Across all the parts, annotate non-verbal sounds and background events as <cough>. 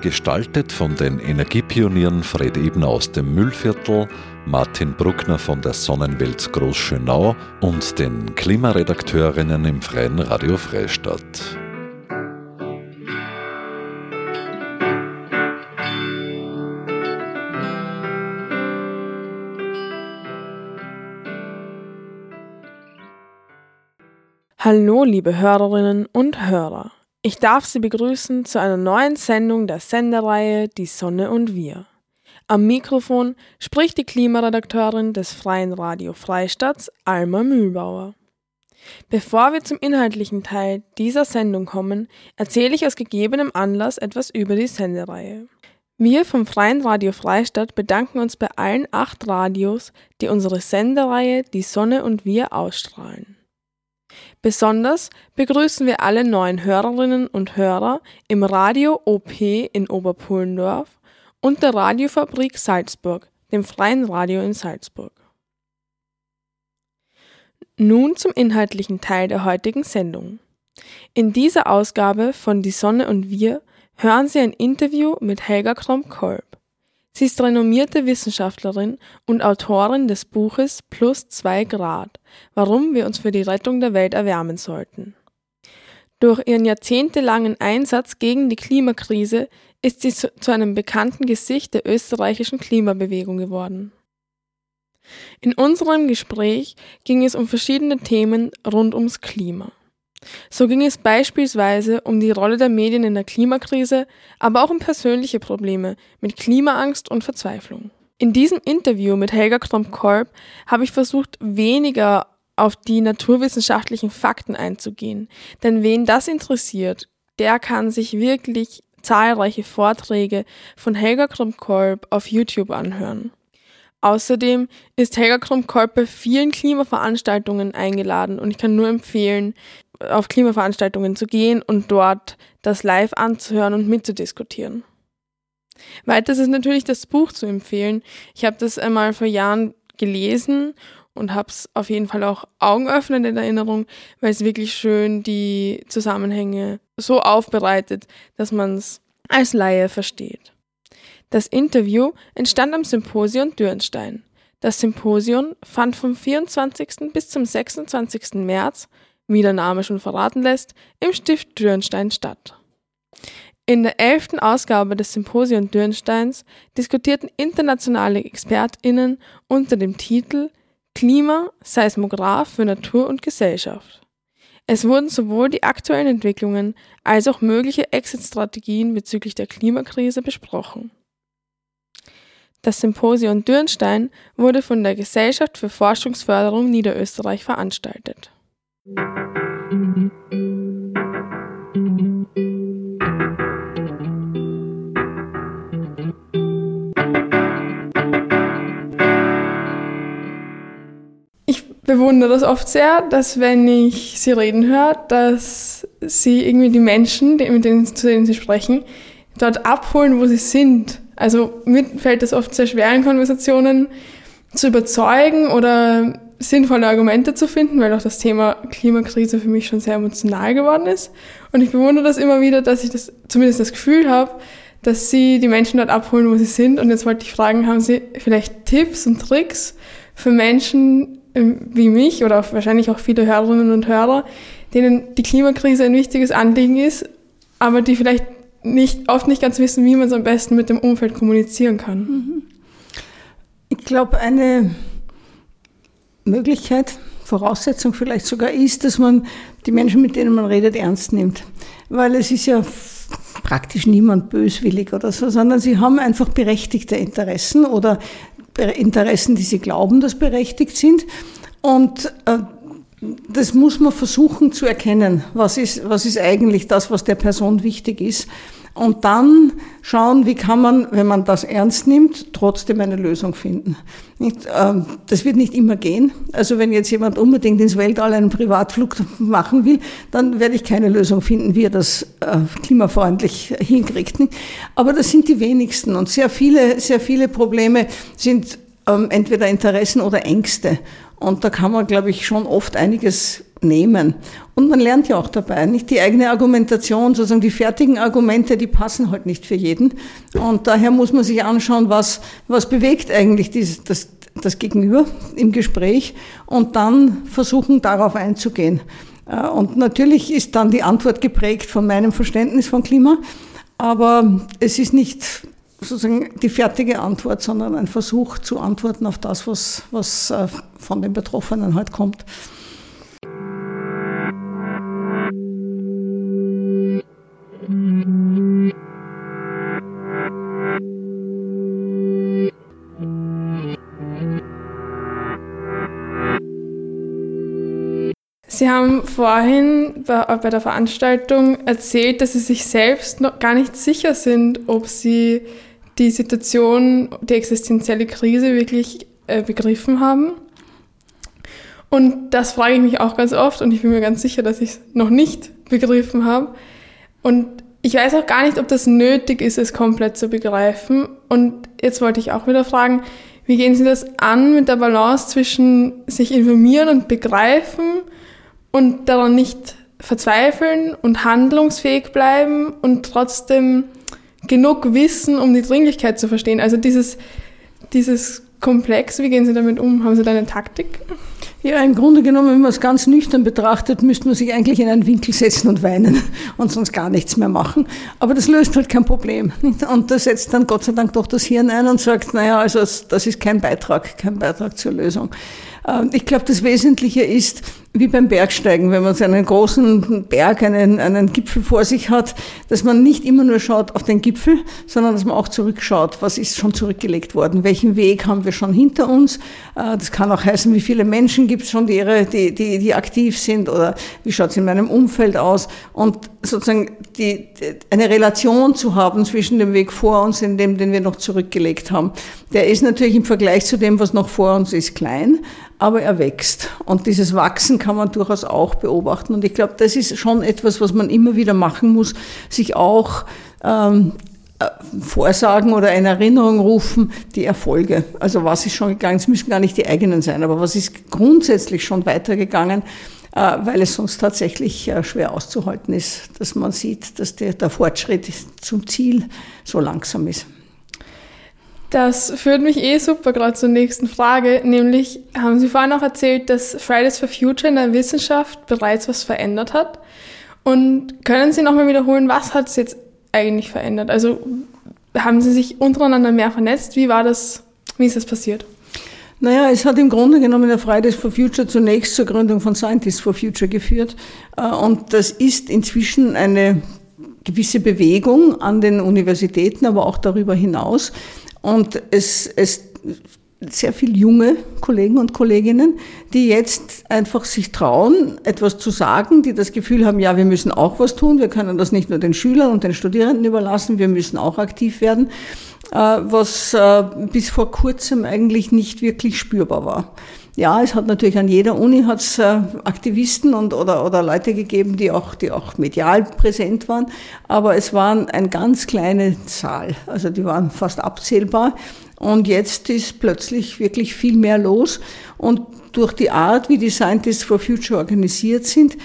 Gestaltet von den Energiepionieren Fred Ebner aus dem Müllviertel, Martin Bruckner von der Sonnenwelt Großschönau und den Klimaredakteurinnen im Freien Radio Freistadt. Hallo, liebe Hörerinnen und Hörer. Ich darf Sie begrüßen zu einer neuen Sendung der Sendereihe Die Sonne und wir. Am Mikrofon spricht die Klimaredakteurin des Freien Radio Freistadts, Alma Mühlbauer. Bevor wir zum inhaltlichen Teil dieser Sendung kommen, erzähle ich aus gegebenem Anlass etwas über die Sendereihe. Wir vom Freien Radio Freistadt bedanken uns bei allen acht Radios, die unsere Sendereihe Die Sonne und wir ausstrahlen. Besonders begrüßen wir alle neuen Hörerinnen und Hörer im Radio OP in Oberpullendorf und der Radiofabrik Salzburg, dem freien Radio in Salzburg. Nun zum inhaltlichen Teil der heutigen Sendung. In dieser Ausgabe von Die Sonne und wir hören Sie ein Interview mit Helga Krom-Kolb. Sie ist renommierte Wissenschaftlerin und Autorin des Buches Plus zwei Grad, warum wir uns für die Rettung der Welt erwärmen sollten. Durch ihren jahrzehntelangen Einsatz gegen die Klimakrise ist sie zu einem bekannten Gesicht der österreichischen Klimabewegung geworden. In unserem Gespräch ging es um verschiedene Themen rund ums Klima. So ging es beispielsweise um die Rolle der Medien in der Klimakrise, aber auch um persönliche Probleme mit Klimaangst und Verzweiflung. In diesem Interview mit Helga Kromp-Kolb habe ich versucht, weniger auf die naturwissenschaftlichen Fakten einzugehen. Denn wen das interessiert, der kann sich wirklich zahlreiche Vorträge von Helga Krumkolb auf YouTube anhören. Außerdem ist Helga Krumkolb bei vielen Klimaveranstaltungen eingeladen und ich kann nur empfehlen, auf Klimaveranstaltungen zu gehen und dort das live anzuhören und mitzudiskutieren. Weiters ist natürlich das Buch zu empfehlen. Ich habe das einmal vor Jahren gelesen und habe es auf jeden Fall auch augenöffnend in Erinnerung, weil es wirklich schön die Zusammenhänge so aufbereitet, dass man es als Laie versteht. Das Interview entstand am Symposion Dürnstein. Das Symposion fand vom 24. bis zum 26. März, wie der Name schon verraten lässt, im Stift Dürnstein statt. In der elften Ausgabe des Symposion Dürnsteins diskutierten internationale ExpertInnen unter dem Titel Klima, Seismograph für Natur und Gesellschaft. Es wurden sowohl die aktuellen Entwicklungen als auch mögliche Exit-Strategien bezüglich der Klimakrise besprochen. Das Symposion Dürnstein wurde von der Gesellschaft für Forschungsförderung Niederösterreich veranstaltet. Bewundere das oft sehr, dass wenn ich sie reden höre, dass sie irgendwie die Menschen, mit denen, zu denen sie sprechen, dort abholen, wo sie sind. Also mir fällt es oft sehr schwer in Konversationen zu überzeugen oder sinnvolle Argumente zu finden, weil auch das Thema Klimakrise für mich schon sehr emotional geworden ist. Und ich bewundere das immer wieder, dass ich das zumindest das Gefühl habe, dass sie die Menschen dort abholen, wo sie sind. Und jetzt wollte ich fragen, haben Sie vielleicht Tipps und Tricks für Menschen, wie mich oder wahrscheinlich auch viele Hörerinnen und Hörer, denen die Klimakrise ein wichtiges Anliegen ist, aber die vielleicht nicht, oft nicht ganz wissen, wie man es am besten mit dem Umfeld kommunizieren kann. Mhm. Ich glaube, eine Möglichkeit, Voraussetzung vielleicht sogar ist, dass man die Menschen, mit denen man redet, ernst nimmt. Weil es ist ja praktisch niemand böswillig oder so, sondern sie haben einfach berechtigte Interessen oder Interessen, die sie glauben, dass berechtigt sind. Und äh, das muss man versuchen zu erkennen. Was ist, was ist eigentlich das, was der Person wichtig ist? Und dann schauen, wie kann man, wenn man das ernst nimmt, trotzdem eine Lösung finden. Ähm, das wird nicht immer gehen. Also wenn jetzt jemand unbedingt ins Weltall einen Privatflug machen will, dann werde ich keine Lösung finden, wie er das äh, klimafreundlich hinkriegt. Aber das sind die wenigsten und sehr viele, sehr viele Probleme sind ähm, entweder Interessen oder Ängste. Und da kann man, glaube ich, schon oft einiges nehmen. Und man lernt ja auch dabei, nicht die eigene Argumentation, sozusagen die fertigen Argumente, die passen halt nicht für jeden. Und daher muss man sich anschauen, was, was bewegt eigentlich dieses, das, das Gegenüber im Gespräch und dann versuchen, darauf einzugehen. Äh, und natürlich ist dann die Antwort geprägt von meinem Verständnis von Klima, aber es ist nicht sozusagen die fertige Antwort, sondern ein Versuch zu antworten auf das, was, was äh, von den Betroffenen halt kommt. Sie haben vorhin bei, bei, der Veranstaltung erzählt, dass Sie sich selbst noch gar nicht sicher sind, ob Sie die Situation, die existenzielle Krise wirklich äh, begriffen haben. Und das frage ich mich auch ganz oft und ich bin mir ganz sicher, dass ich es noch nicht begriffen habe. Und ich weiß auch gar nicht, ob das nötig ist, es komplett zu begreifen. Und jetzt wollte ich auch wieder fragen, wie gehen Sie das an mit der Balance zwischen sich informieren und begreifen und daran nicht verzweifeln und handlungsfähig bleiben und trotzdem genug wissen, um die Dringlichkeit zu verstehen. Also dieses, dieses Komplex, wie gehen Sie damit um? Haben Sie da eine Taktik? Ja, im Grunde genommen, wenn man es ganz nüchtern betrachtet, müsste man sich eigentlich in einen Winkel setzen und weinen <laughs> und sonst gar nichts mehr machen. Aber das löst halt kein Problem. Und da setzt dann Gott sei Dank doch das Hirn ein und sagt, naja, also das ist kein Beitrag, kein Beitrag zur Lösung. Ähm, ich glaube, das Wesentliche ist, wie beim Bergsteigen, wenn man so einen großen Berg, einen, einen Gipfel vor sich hat, dass man nicht immer nur schaut auf den Gipfel, sondern dass man auch zurückschaut, was ist schon zurückgelegt worden, welchen Weg haben wir schon hinter uns. Äh, das kann auch heißen, wie viele Menschen gibt es schon, die, ihre, die, die, die aktiv sind oder wie schaut es in meinem Umfeld aus. Und sozusagen die, eine Relation zu haben zwischen dem Weg vor uns und dem, den wir noch zurückgelegt haben, der ist natürlich im Vergleich zu dem, was noch vor uns ist, klein aber er wächst. Und dieses Wachsen kann man durchaus auch beobachten. Und ich glaube, das ist schon etwas, was man immer wieder machen muss, sich auch ähm, äh, vorsagen oder in Erinnerung rufen, die Erfolge. Also was ist schon gegangen, es müssen gar nicht die eigenen sein, aber was ist grundsätzlich schon weitergegangen, äh, weil es sonst tatsächlich äh, schwer auszuhalten ist, dass man sieht, dass der, der Fortschritt zum Ziel so langsam ist. Das führt mich eh super gerade zur nächsten Frage, nämlich haben Sie vorhin auch erzählt, dass Fridays for Future in der Wissenschaft bereits was verändert hat. Und können Sie nochmal wiederholen, was hat es jetzt eigentlich verändert? Also haben Sie sich untereinander mehr vernetzt? Wie war das, wie ist das passiert? Naja, es hat im Grunde genommen der Fridays for Future zunächst zur Gründung von Scientists for Future geführt. Äh, und das ist inzwischen eine gewisse Bewegung an den Universitäten, aber auch darüber hinaus, und es, es sehr viele junge Kollegen und Kolleginnen, die jetzt einfach sich trauen, etwas zu sagen, die das Gefühl haben, ja, wir müssen auch was tun, wir können das nicht nur den Schülern und den Studierenden überlassen, wir müssen auch aktiv werden, äh, was äh, bis vor kurzem eigentlich nicht wirklich spürbar war. Ja, es hat natürlich an jeder Uni hat's äh, Aktivisten und oder, oder Leute gegeben, die auch, die auch medial präsent waren, aber es waren eine ganz kleine Zahl, also die waren fast abzählbar. Und jetzt ist plötzlich wirklich viel mehr los. Und durch die Art, wie die Scientists for Future organisiert sind,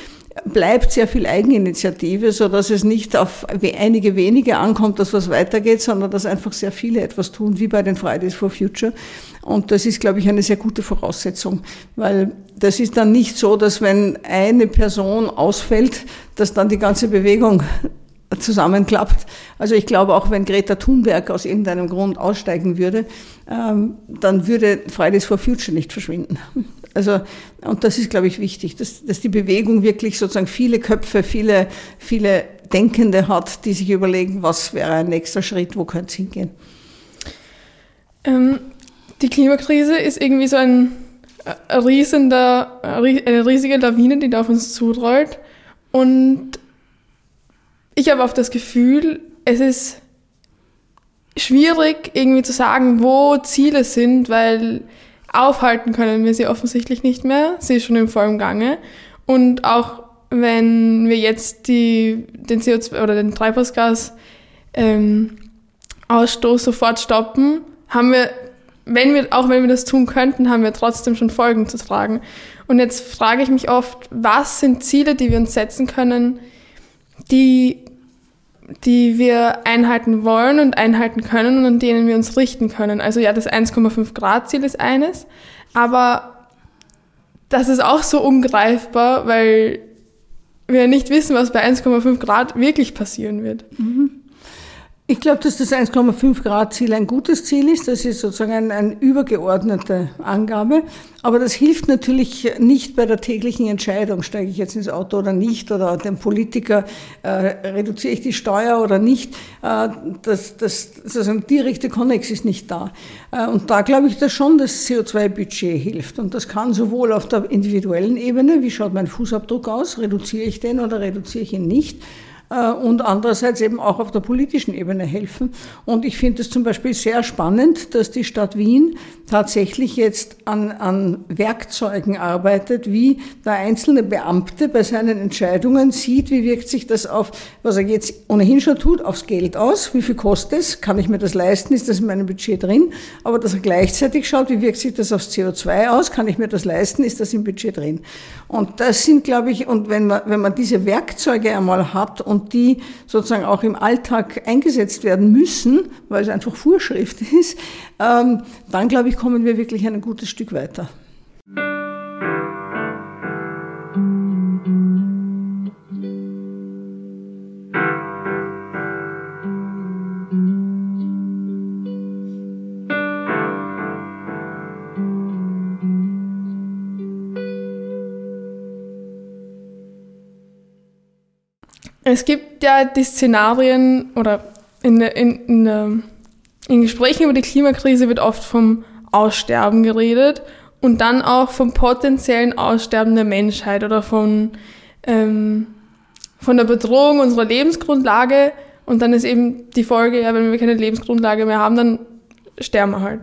bleibt sehr viel Eigeninitiative, so dass es nicht auf einige wenige ankommt, dass was weitergeht, sondern dass einfach sehr viele etwas tun, wie bei den Fridays for Future. Und das ist, glaube ich, eine sehr gute Voraussetzung, weil das ist dann nicht so, dass wenn eine Person ausfällt, dass dann die ganze Bewegung <laughs> zusammenklappt. Also ich glaube, auch wenn Greta Thunberg aus irgendeinem Grund aussteigen würde, ähm, dann würde Fridays for Future nicht verschwinden. <laughs> Also, und das ist, glaube ich, wichtig, dass, dass die Bewegung wirklich sozusagen viele Köpfe, viele, viele Denkende hat, die sich überlegen, was wäre ein nächster Schritt, wo könnte es hingehen. Ähm, die Klimakrise ist irgendwie so ein, ein riesender, eine riesige Lawine, die da auf uns zurollt. Und ich habe oft das Gefühl, es ist schwierig irgendwie zu sagen, wo Ziele sind, weil aufhalten können wir sie offensichtlich nicht mehr. Sie ist schon im vollen Gange. Und auch wenn wir jetzt die, den CO2 oder den Treibhausgas ähm, Ausstoß sofort stoppen, haben wir, wenn wir, auch wenn wir das tun könnten, haben wir trotzdem schon Folgen zu tragen. Und jetzt frage ich mich oft, was sind Ziele, die wir uns setzen können, die, die wir einhalten wollen und einhalten können und an denen wir uns richten können. Also ja, das 1,5 Grad Ziel ist eines, aber das ist auch so ungreifbar, weil wir nicht wissen, was bei 1,5 Grad wirklich passieren wird. Mhm. Ich glaube, dass das 1,5 Grad Ziel ein gutes Ziel ist. Das ist sozusagen eine ein übergeordnete Angabe. Aber das hilft natürlich nicht bei der täglichen Entscheidung, steige ich jetzt ins Auto oder nicht, oder dem Politiker äh, reduziere ich die Steuer oder nicht. Äh, das, das, sozusagen direkte Konnex ist nicht da. Äh, und da glaube ich, dass schon das CO2-Budget hilft. Und das kann sowohl auf der individuellen Ebene, wie schaut mein Fußabdruck aus, reduziere ich den oder reduziere ich ihn nicht, und andererseits eben auch auf der politischen Ebene helfen. Und ich finde es zum Beispiel sehr spannend, dass die Stadt Wien tatsächlich jetzt an, an Werkzeugen arbeitet, wie der einzelne Beamte bei seinen Entscheidungen sieht, wie wirkt sich das auf, was er jetzt ohnehin schon tut, aufs Geld aus, wie viel kostet es, kann ich mir das leisten, ist das in meinem Budget drin, aber dass er gleichzeitig schaut, wie wirkt sich das aufs CO2 aus, kann ich mir das leisten, ist das im Budget drin. Und das sind, glaube ich, und wenn man, wenn man diese Werkzeuge einmal hat und die sozusagen auch im Alltag eingesetzt werden müssen, weil es einfach Vorschrift <laughs> ist, ähm, dann glaube ich, kommen wir wirklich ein gutes Stück weiter. Es gibt ja die Szenarien oder in, in, in, in Gesprächen über die Klimakrise wird oft vom Aussterben geredet und dann auch vom potenziellen Aussterben der Menschheit oder von, ähm, von der Bedrohung unserer Lebensgrundlage. Und dann ist eben die Folge, ja, wenn wir keine Lebensgrundlage mehr haben, dann sterben wir halt.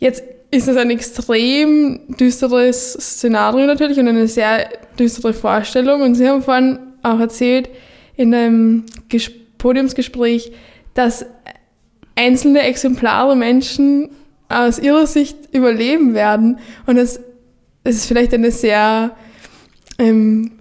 Jetzt ist das ein extrem düsteres Szenario natürlich und eine sehr düstere Vorstellung. Und Sie haben vorhin auch erzählt, in einem Podiumsgespräch, dass einzelne Exemplare Menschen aus ihrer Sicht überleben werden. Und das, das ist vielleicht eine sehr ähm,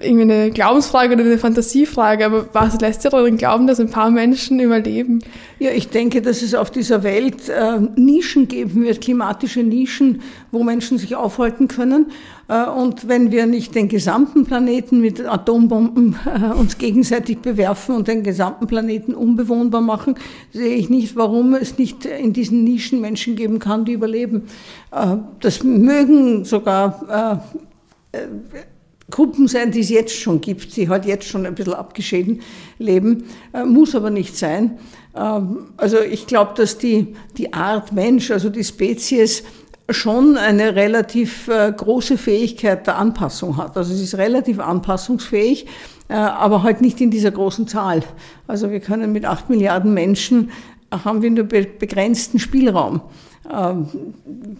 irgendwie eine Glaubensfrage oder eine Fantasiefrage, aber was lässt sich darin glauben, dass ein paar Menschen überleben? Ja, ich denke, dass es auf dieser Welt äh, Nischen geben wird, klimatische Nischen, wo Menschen sich aufhalten können. Äh, und wenn wir nicht den gesamten Planeten mit Atombomben äh, uns gegenseitig bewerfen und den gesamten Planeten unbewohnbar machen, sehe ich nicht, warum es nicht in diesen Nischen Menschen geben kann, die überleben. Äh, das mögen sogar äh, Gruppen sein, die es jetzt schon gibt, die halt jetzt schon ein bisschen abgeschieden leben, äh, muss aber nicht sein. Ähm, also ich glaube, dass die, die Art Mensch, also die Spezies, schon eine relativ äh, große Fähigkeit der Anpassung hat. Also es ist relativ anpassungsfähig, äh, aber halt nicht in dieser großen Zahl. Also wir können mit acht Milliarden Menschen haben wir nur begrenzten Spielraum. Ähm,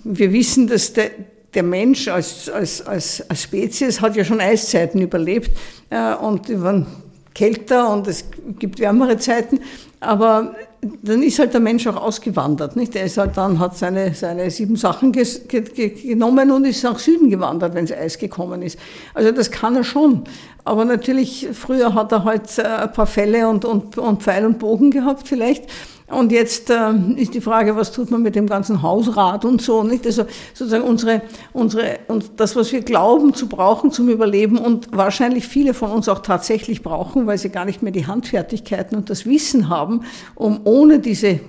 wir wissen, dass der, der Mensch als, als, als, Spezies hat ja schon Eiszeiten überlebt äh, und die waren kälter und es gibt wärmere Zeiten, aber dann ist halt der Mensch auch ausgewandert. Nicht? Der ist halt dann, hat seine, seine sieben Sachen ges, ge, ge, genommen und ist nach Süden gewandert, wenn es Eis gekommen ist. Also das kann er schon. Aber natürlich, früher hat er halt äh, ein paar Fälle und, und, und Pfeil und Bogen gehabt vielleicht. Und jetzt äh, ist die Frage, was tut man mit dem ganzen Hausrat und so, nicht? Also sozusagen unsere, unsere, und das, was wir glauben zu brauchen zum Überleben und wahrscheinlich viele von uns auch tatsächlich brauchen, weil sie gar nicht mehr die Handfertigkeiten und das Wissen haben, um ohne diese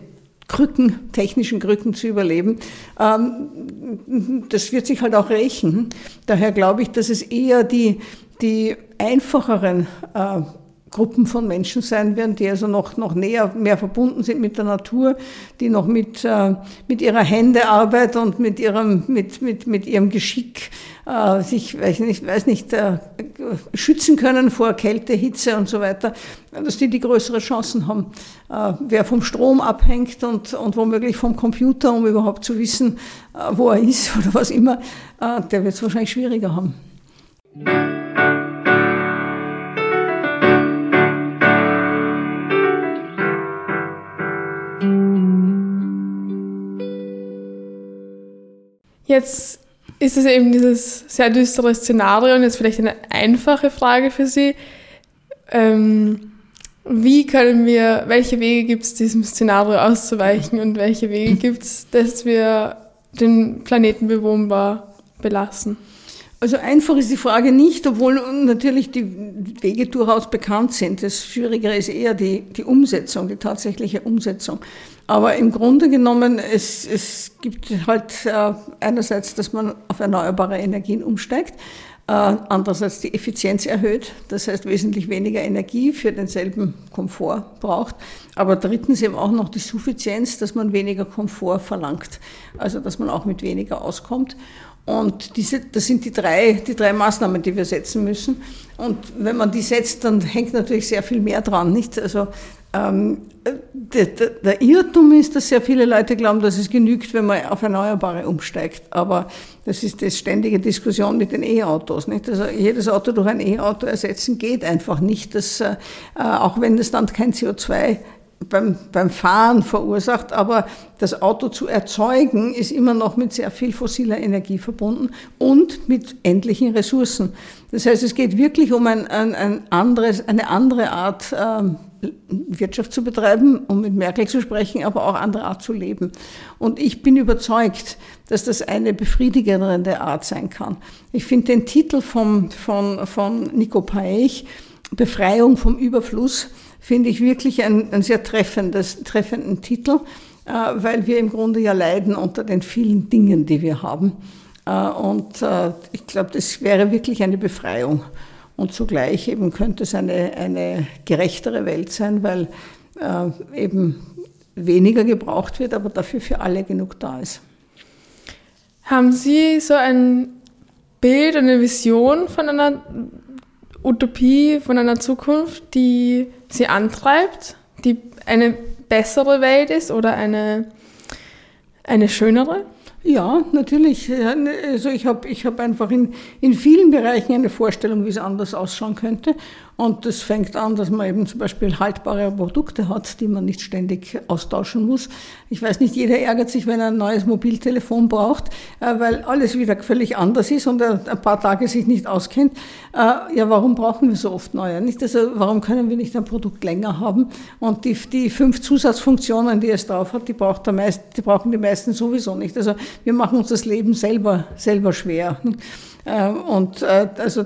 Krücken, technischen Krücken zu überleben. Ähm, das wird sich halt auch rächen. Daher glaube ich, dass es eher die, die einfacheren äh, Gruppen von Menschen sein werden, die also noch, noch näher, mehr verbunden sind mit der Natur, die noch mit, äh, mit ihrer Händearbeit und mit ihrem, mit, mit, mit ihrem Geschick äh, sich, weiß nicht, weiß nicht äh, schützen können vor Kälte, Hitze und so weiter, dass die die größere Chancen haben. Äh, wer vom Strom abhängt und, und womöglich vom Computer, um überhaupt zu wissen, äh, wo er ist <laughs> oder was immer, äh, der wird es wahrscheinlich schwieriger haben. Jetzt ist es eben dieses sehr düstere Szenario und jetzt vielleicht eine einfache Frage für Sie. Ähm, wie können wir, welche Wege gibt es, diesem Szenario auszuweichen und welche Wege gibt es, dass wir den Planeten bewohnbar belassen? Also einfach ist die Frage nicht, obwohl natürlich die Wege durchaus bekannt sind. Das Schwierigere ist eher die, die Umsetzung, die tatsächliche Umsetzung. Aber im Grunde genommen, es, es gibt halt äh, einerseits, dass man auf erneuerbare Energien umsteigt, äh, andererseits die Effizienz erhöht, das heißt wesentlich weniger Energie für denselben Komfort braucht. Aber drittens eben auch noch die Suffizienz, dass man weniger Komfort verlangt, also dass man auch mit weniger auskommt. Und diese, das sind die drei, die drei Maßnahmen, die wir setzen müssen. Und wenn man die setzt, dann hängt natürlich sehr viel mehr dran, nicht? Also ähm, der, der, der, Irrtum ist, dass sehr viele Leute glauben, dass es genügt, wenn man auf Erneuerbare umsteigt. Aber das ist die ständige Diskussion mit den E-Autos. Nicht? Also jedes Auto durch ein E-Auto ersetzen geht einfach nicht. Das, äh, auch wenn das dann kein CO2 beim, beim Fahren verursacht, aber das Auto zu erzeugen ist immer noch mit sehr viel fossiler Energie verbunden und mit endlichen Ressourcen. Das heißt, es geht wirklich um ein, ein, ein anderes, eine andere Art ähm, Wirtschaft zu betreiben, um mit Merkel zu sprechen, aber auch andere Art zu leben. Und ich bin überzeugt, dass das eine befriedigendere Art sein kann. Ich finde den Titel vom, von, von Nico Paech, Befreiung vom Überfluss, finde ich wirklich ein, ein sehr treffendes, treffenden Titel, äh, weil wir im Grunde ja leiden unter den vielen Dingen, die wir haben. Äh, und äh, ich glaube, das wäre wirklich eine Befreiung. Und zugleich eben könnte es eine, eine gerechtere Welt sein, weil äh, eben weniger gebraucht wird, aber dafür für alle genug da ist. Haben Sie so ein Bild, eine Vision von einer Utopie, von einer Zukunft, die Sie antreibt, die eine bessere Welt ist oder eine, eine schönere? Ja, natürlich. Ne, also ich habe ich hab einfach in, in vielen Bereichen eine Vorstellung, wie es anders ausschauen könnte. Und das fängt an, dass man eben zum Beispiel haltbare Produkte hat, die man nicht ständig austauschen muss. Ich weiß nicht, jeder ärgert sich, wenn er ein neues Mobiltelefon braucht, äh, weil alles wieder völlig anders ist und er ein paar Tage sich nicht auskennt. Äh, ja, warum brauchen wir so oft neue? Nicht? Also, warum können wir nicht ein Produkt länger haben? Und die, die fünf Zusatzfunktionen, die es drauf hat, die, braucht der meist, die brauchen die meisten sowieso nicht. Also wir machen uns das Leben selber, selber schwer. Äh, und also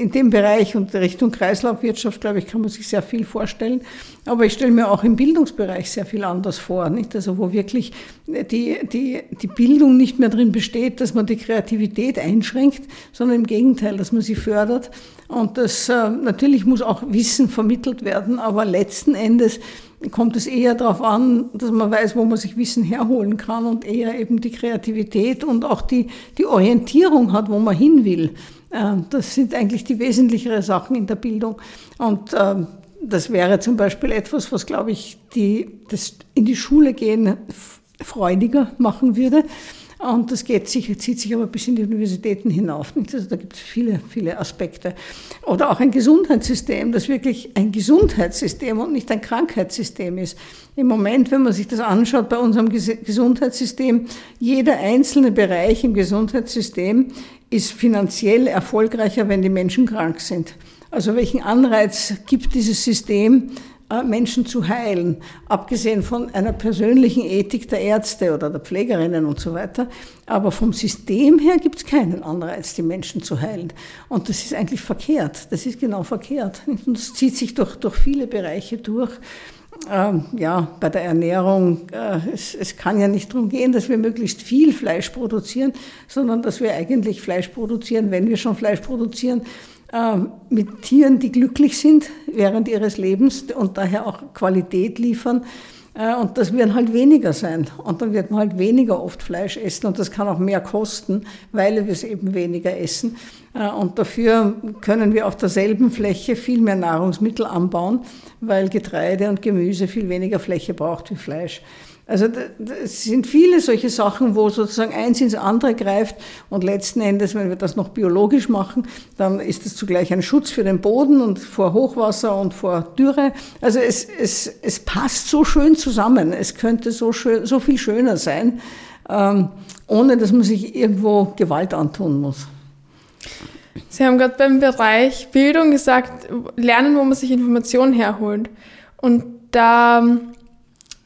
in dem Bereich und Richtung Kreislaufwirtschaft, glaube ich, kann man sich sehr viel vorstellen. Aber ich stelle mir auch im Bildungsbereich sehr viel anders vor, nicht? Also wo wirklich die, die, die Bildung nicht mehr drin besteht, dass man die Kreativität einschränkt, sondern im Gegenteil, dass man sie fördert. Und das äh, natürlich muss auch Wissen vermittelt werden, aber letzten Endes kommt es eher darauf an, dass man weiß, wo man sich Wissen herholen kann und eher eben die Kreativität und auch die, die Orientierung hat, wo man hin will. Ähm, das sind eigentlich die wesentlicheren Sachen in der Bildung. Und ähm, das wäre zum Beispiel etwas, was, glaube ich, die, das in die Schule gehen freudiger machen würde. Und das geht sich, zieht sich aber bis in die Universitäten hinauf. Also da gibt es viele, viele Aspekte. Oder auch ein Gesundheitssystem, das wirklich ein Gesundheitssystem und nicht ein Krankheitssystem ist. Im Moment, wenn man sich das anschaut bei unserem Gesundheitssystem, jeder einzelne Bereich im Gesundheitssystem ist finanziell erfolgreicher, wenn die Menschen krank sind. Also welchen Anreiz gibt dieses System, Menschen zu heilen, abgesehen von einer persönlichen Ethik der Ärzte oder der Pflegerinnen und so weiter. Aber vom System her gibt es keinen Anreiz, die Menschen zu heilen. Und das ist eigentlich verkehrt. Das ist genau verkehrt. <laughs> Und das zieht sich durch, durch viele Bereiche durch. Ähm, ja, bei der Ernährung, äh, es, es kann ja nicht darum gehen, dass wir möglichst viel Fleisch produzieren, sondern dass wir eigentlich Fleisch produzieren, wenn wir schon Fleisch produzieren, äh, mit Tieren, die glücklich sind während ihres Lebens und daher auch Qualität liefern. Äh, und das werden halt weniger sein. Und dann wird man halt weniger oft Fleisch essen und das kann auch mehr kosten, weil wir es eben weniger essen. Äh, und dafür können wir auf derselben Fläche viel mehr Nahrungsmittel anbauen, weil Getreide und Gemüse viel weniger Fläche braucht wie Fleisch. Also es sind viele solche Sachen, wo sozusagen eins ins andere greift und letzten Endes, wenn wir das noch biologisch machen, dann ist es zugleich ein Schutz für den Boden und vor Hochwasser und vor Dürre. Also es, es, es passt so schön zusammen. Es könnte so, schön, so viel schöner sein, ähm, ohne dass man sich irgendwo Gewalt antun muss. Sie haben gerade beim Bereich Bildung gesagt, lernen, wo man sich Informationen herholt. Und da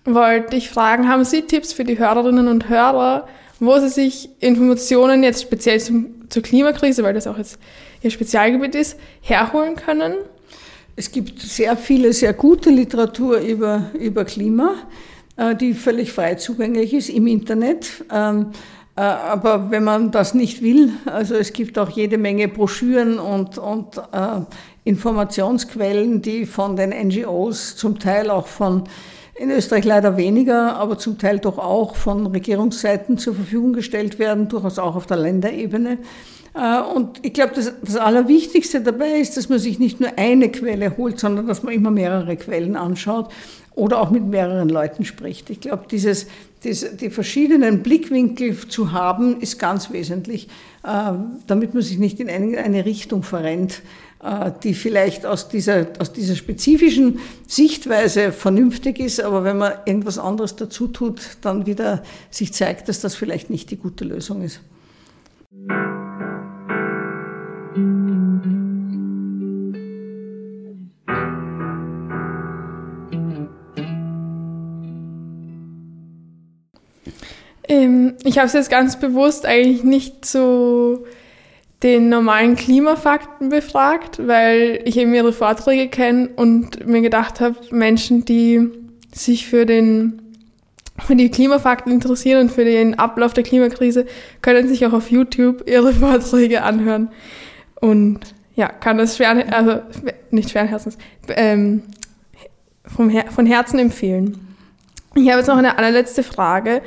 wollte ich fragen, haben Sie Tipps für die Hörerinnen und Hörer, wo sie sich Informationen jetzt speziell zum, zur Klimakrise, weil das auch jetzt Ihr Spezialgebiet ist, herholen können? Es gibt sehr viele, sehr gute Literatur über, über Klima, äh, die völlig frei zugänglich ist im Internet. Ähm, äh, aber wenn man das nicht will, also es gibt auch jede Menge Broschüren und, und äh, Informationsquellen, die von den NGOs, zum Teil auch von in Österreich leider weniger, aber zum Teil doch auch von Regierungsseiten zur Verfügung gestellt werden, durchaus auch auf der Länderebene. Äh, und ich glaube, das, das Allerwichtigste dabei ist, dass man sich nicht nur eine Quelle holt, sondern dass man immer mehrere Quellen anschaut oder auch mit mehreren Leuten spricht. Ich glaube, dieses, dieses, die verschiedenen Blickwinkel zu haben, ist ganz wesentlich, äh, damit man sich nicht in eine, eine Richtung verrennt. Äh, die vielleicht aus dieser, aus dieser spezifischen Sichtweise vernünftig ist, aber wenn man irgendwas anderes dazu tut, dann wieder sich zeigt, dass das vielleicht nicht die gute Lösung ist. Ähm, ich habe es jetzt ganz bewusst eigentlich nicht so den normalen Klimafakten befragt, weil ich eben ihre Vorträge kenne und mir gedacht habe, Menschen, die sich für den für die Klimafakten interessieren und für den Ablauf der Klimakrise, können sich auch auf YouTube ihre <laughs> Vorträge anhören. Und ja, kann das schwer, also nicht schweren Herzens, ähm, vom Her von Herzen empfehlen. Ich habe jetzt noch eine allerletzte Frage,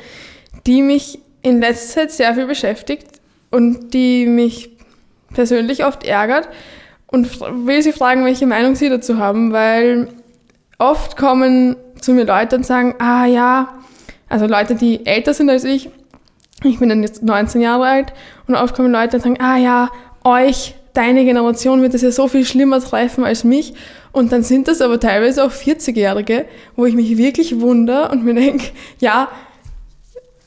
die mich in letzter Zeit sehr viel beschäftigt und die mich persönlich oft ärgert und will sie fragen, welche Meinung sie dazu haben, weil oft kommen zu mir Leute und sagen, ah ja, also Leute, die älter sind als ich, ich bin dann jetzt 19 Jahre alt und oft kommen Leute und sagen, ah ja, euch, deine Generation wird es ja so viel schlimmer treffen als mich. Und dann sind das aber teilweise auch 40-Jährige, wo ich mich wirklich wundere und mir denke, ja,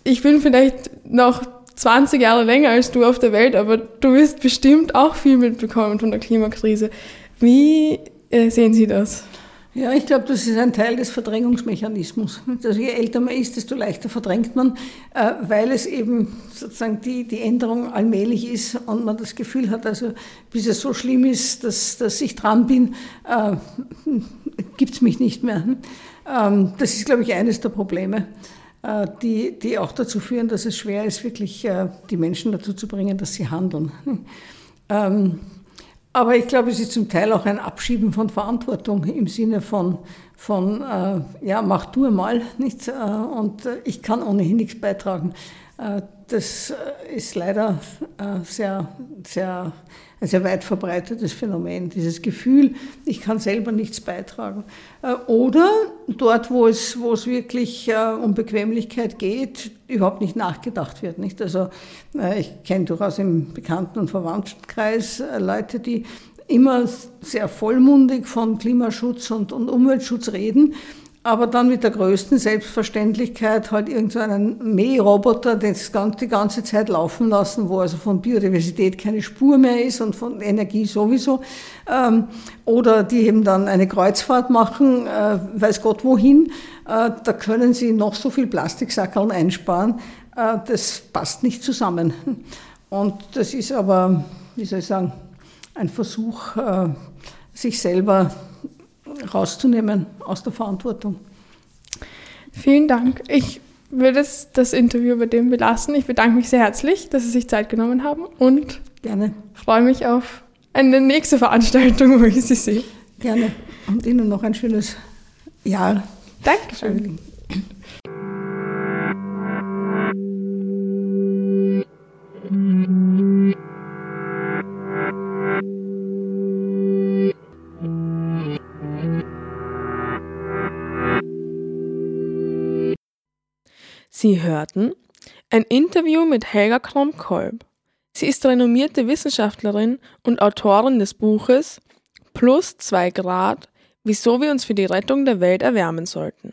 ich bin vielleicht noch 20 Jahre länger als du auf der Welt, aber du wirst bestimmt auch viel mitbekommen von der Klimakrise. Wie äh, sehen Sie das? Ja, ich glaube, das ist ein Teil des Verdrängungsmechanismus. Also je älter man ist, desto leichter verdrängt man, äh, weil es eben sozusagen die, die Änderung allmählich ist und man das Gefühl hat, also bis es so schlimm ist, dass, dass ich dran bin, äh, gibt es mich nicht mehr. Ähm, das ist, glaube ich, eines der Probleme. Äh, die, die auch dazu führen, dass es schwer ist, wirklich äh, die Menschen dazu zu bringen, dass sie handeln. <laughs> Ähm, aber ich glaube, es ist zum Teil auch ein Abschieben von Verantwortung im Sinne von, von äh, ja, mach du mal, nicht? Und ich kann ohnehin nichts beitragen. Das ist leider sehr, sehr ein sehr weit verbreitetes Phänomen, dieses Gefühl, ich kann selber nichts beitragen. Äh, oder dort, wo es, wo es wirklich äh, um Bequemlichkeit geht, überhaupt nicht nachgedacht wird. Nicht? Also äh, ich kenne durchaus im Bekannten- und Verwandtenkreis Leute, die immer sehr vollmundig von Klimaschutz und, und Umweltschutz reden, aber dann mit der größten Selbstverständlichkeit halt irgendeinen Mähroboter das die ganze Zeit laufen lassen, wo also von Biodiversität keine Spur mehr ist und von Energie sowieso. Ähm, oder die eben dann eine Kreuzfahrt machen, äh, weiß Gott wohin. Äh, da können sie noch so viel Plastiksackeln einsparen. Äh, das passt nicht zusammen. Und das ist aber, wie soll ich sagen, ein Versuch, sich selber rauszunehmen aus der Verantwortung. Vielen Dank. Ich würde das Interview bei dem belassen. Ich bedanke mich sehr herzlich, dass Sie sich Zeit genommen haben und Gerne. freue mich auf eine nächste Veranstaltung, <laughs> wo ich Sie sehe. Gerne. Und Ihnen noch ein schönes Jahr. Dankeschön. Sie hörten ein Interview mit Helga Krom-Kolb. Sie ist renommierte Wissenschaftlerin und Autorin des Buches Plus 2 Grad, wieso wir uns für die Rettung der Welt erwärmen sollten.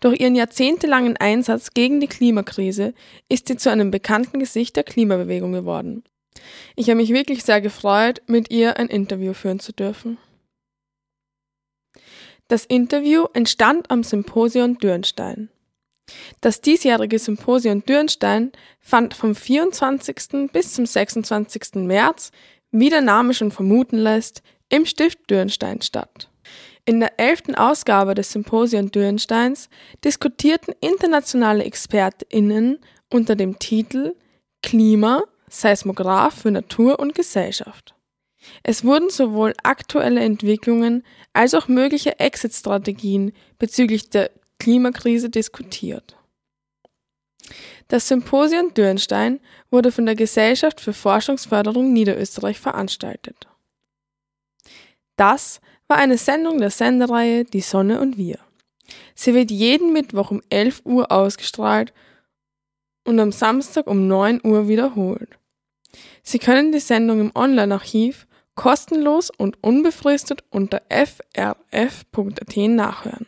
Durch ihren jahrzehntelangen Einsatz gegen die Klimakrise ist sie zu einem bekannten Gesicht der Klimabewegung geworden. Ich habe mich wirklich sehr gefreut, mit ihr ein Interview führen zu dürfen. Das Interview entstand am Symposion Dürnstein. Das diesjährige Symposion Dürnstein fand vom 24. bis zum 26. März, wie der Name schon vermuten lässt, im Stift Dürnstein statt. In der elften Ausgabe des Symposion Dürnsteins diskutierten internationale ExpertInnen unter dem Titel Klima, Seismograph für Natur und Gesellschaft. Es wurden sowohl aktuelle Entwicklungen als auch mögliche Exit-Strategien bezüglich der Klimakrise diskutiert. Das Symposion Dürnstein wurde von der Gesellschaft für Forschungsförderung Niederösterreich veranstaltet. Das war eine Sendung der Sendereihe Die Sonne und wir. Sie wird jeden Mittwoch um 11 Uhr ausgestrahlt und am Samstag um 9 Uhr wiederholt. Sie können die Sendung im Online-Archiv kostenlos und unbefristet unter frf.at nachhören.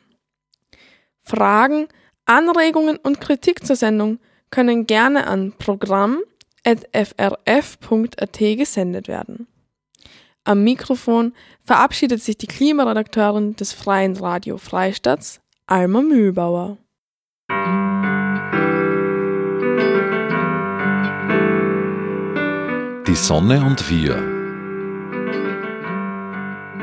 Fragen, Anregungen und Kritik zur Sendung können gerne an programm.frf.at gesendet werden. Am Mikrofon verabschiedet sich die Klimaredakteurin des Freien Radio Freistaats, Alma Mühlbauer. Die Sonne und wir